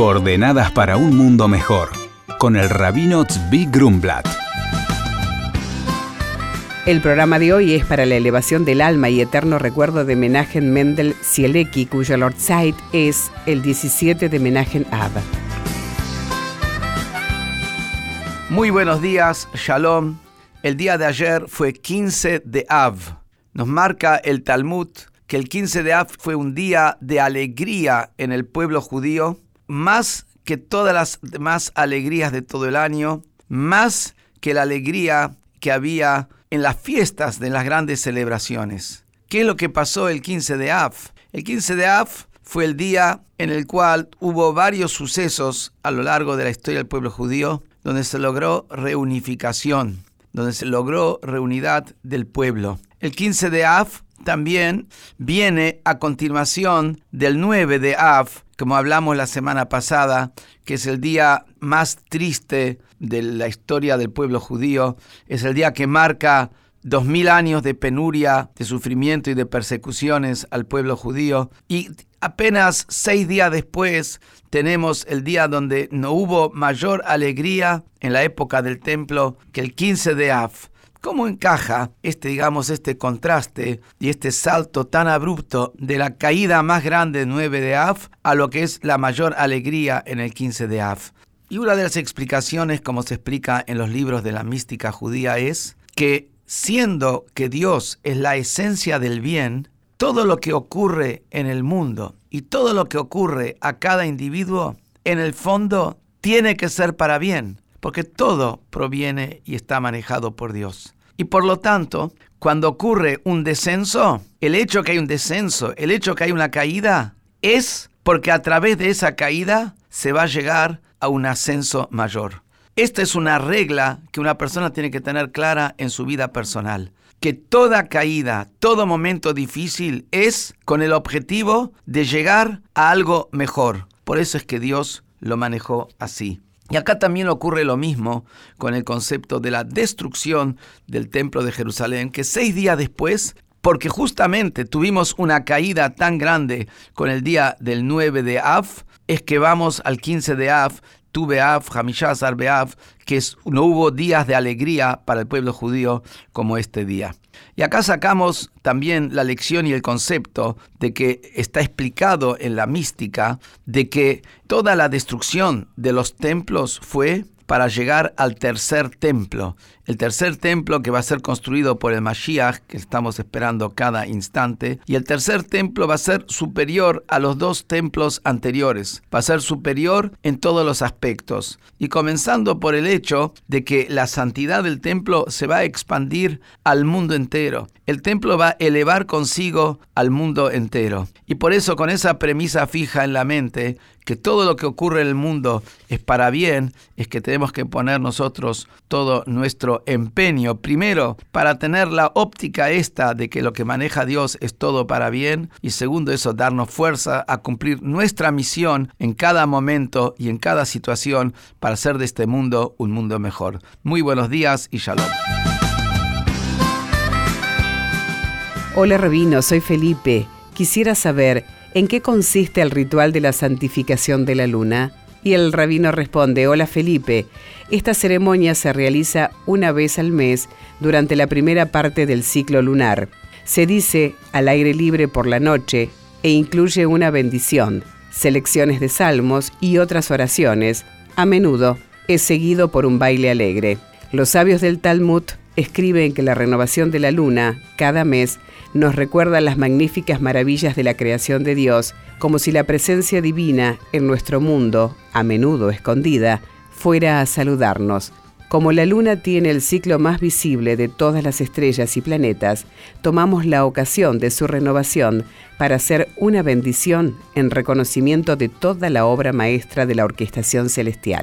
Coordenadas para un mundo mejor, con el rabino Tzvi Grumblat. El programa de hoy es para la elevación del alma y eterno recuerdo de Menachem Mendel Zielecki, cuyo Lord Zeit es el 17 de Menachem Ab. Muy buenos días, Shalom. El día de ayer fue 15 de Av. Nos marca el Talmud que el 15 de Av fue un día de alegría en el pueblo judío, más que todas las demás alegrías de todo el año, más que la alegría que había en las fiestas de las grandes celebraciones. ¿Qué es lo que pasó el 15 de Av? El 15 de Av fue el día en el cual hubo varios sucesos a lo largo de la historia del pueblo judío donde se logró reunificación, donde se logró reunidad del pueblo. El 15 de Av también viene a continuación del 9 de Av, como hablamos la semana pasada, que es el día más triste de la historia del pueblo judío, es el día que marca dos mil años de penuria, de sufrimiento y de persecuciones al pueblo judío. Y apenas seis días después tenemos el día donde no hubo mayor alegría en la época del templo que el 15 de Av. ¿Cómo encaja este, digamos, este contraste y este salto tan abrupto de la caída más grande 9 de Av a lo que es la mayor alegría en el 15 de Av? Y una de las explicaciones, como se explica en los libros de la mística judía, es que siendo que Dios es la esencia del bien, todo lo que ocurre en el mundo y todo lo que ocurre a cada individuo, en el fondo, tiene que ser para bien porque todo proviene y está manejado por Dios. Y por lo tanto, cuando ocurre un descenso, el hecho que hay un descenso, el hecho que hay una caída, es porque a través de esa caída se va a llegar a un ascenso mayor. Esta es una regla que una persona tiene que tener clara en su vida personal. Que toda caída, todo momento difícil es con el objetivo de llegar a algo mejor. Por eso es que Dios lo manejó así. Y acá también ocurre lo mismo con el concepto de la destrucción del templo de Jerusalén, que seis días después, porque justamente tuvimos una caída tan grande con el día del 9 de Av, es que vamos al 15 de Av, Tu Beav, Hamishazar Beav, que no hubo días de alegría para el pueblo judío como este día. Y acá sacamos también la lección y el concepto de que está explicado en la mística de que toda la destrucción de los templos fue para llegar al tercer templo. El tercer templo que va a ser construido por el Mashiach, que estamos esperando cada instante. Y el tercer templo va a ser superior a los dos templos anteriores. Va a ser superior en todos los aspectos. Y comenzando por el hecho de que la santidad del templo se va a expandir al mundo entero. El templo va a elevar consigo al mundo entero. Y por eso con esa premisa fija en la mente, que todo lo que ocurre en el mundo es para bien, es que tenemos que poner nosotros todo nuestro empeño, primero, para tener la óptica esta de que lo que maneja Dios es todo para bien, y segundo eso, darnos fuerza a cumplir nuestra misión en cada momento y en cada situación para hacer de este mundo un mundo mejor. Muy buenos días y shalom. Hola Rabino, soy Felipe. Quisiera saber en qué consiste el ritual de la santificación de la luna. Y el rabino responde, hola Felipe, esta ceremonia se realiza una vez al mes durante la primera parte del ciclo lunar. Se dice al aire libre por la noche e incluye una bendición, selecciones de salmos y otras oraciones. A menudo es seguido por un baile alegre. Los sabios del Talmud escriben que la renovación de la luna cada mes nos recuerda las magníficas maravillas de la creación de Dios, como si la presencia divina en nuestro mundo, a menudo escondida, fuera a saludarnos. Como la luna tiene el ciclo más visible de todas las estrellas y planetas, tomamos la ocasión de su renovación para hacer una bendición en reconocimiento de toda la obra maestra de la orquestación celestial.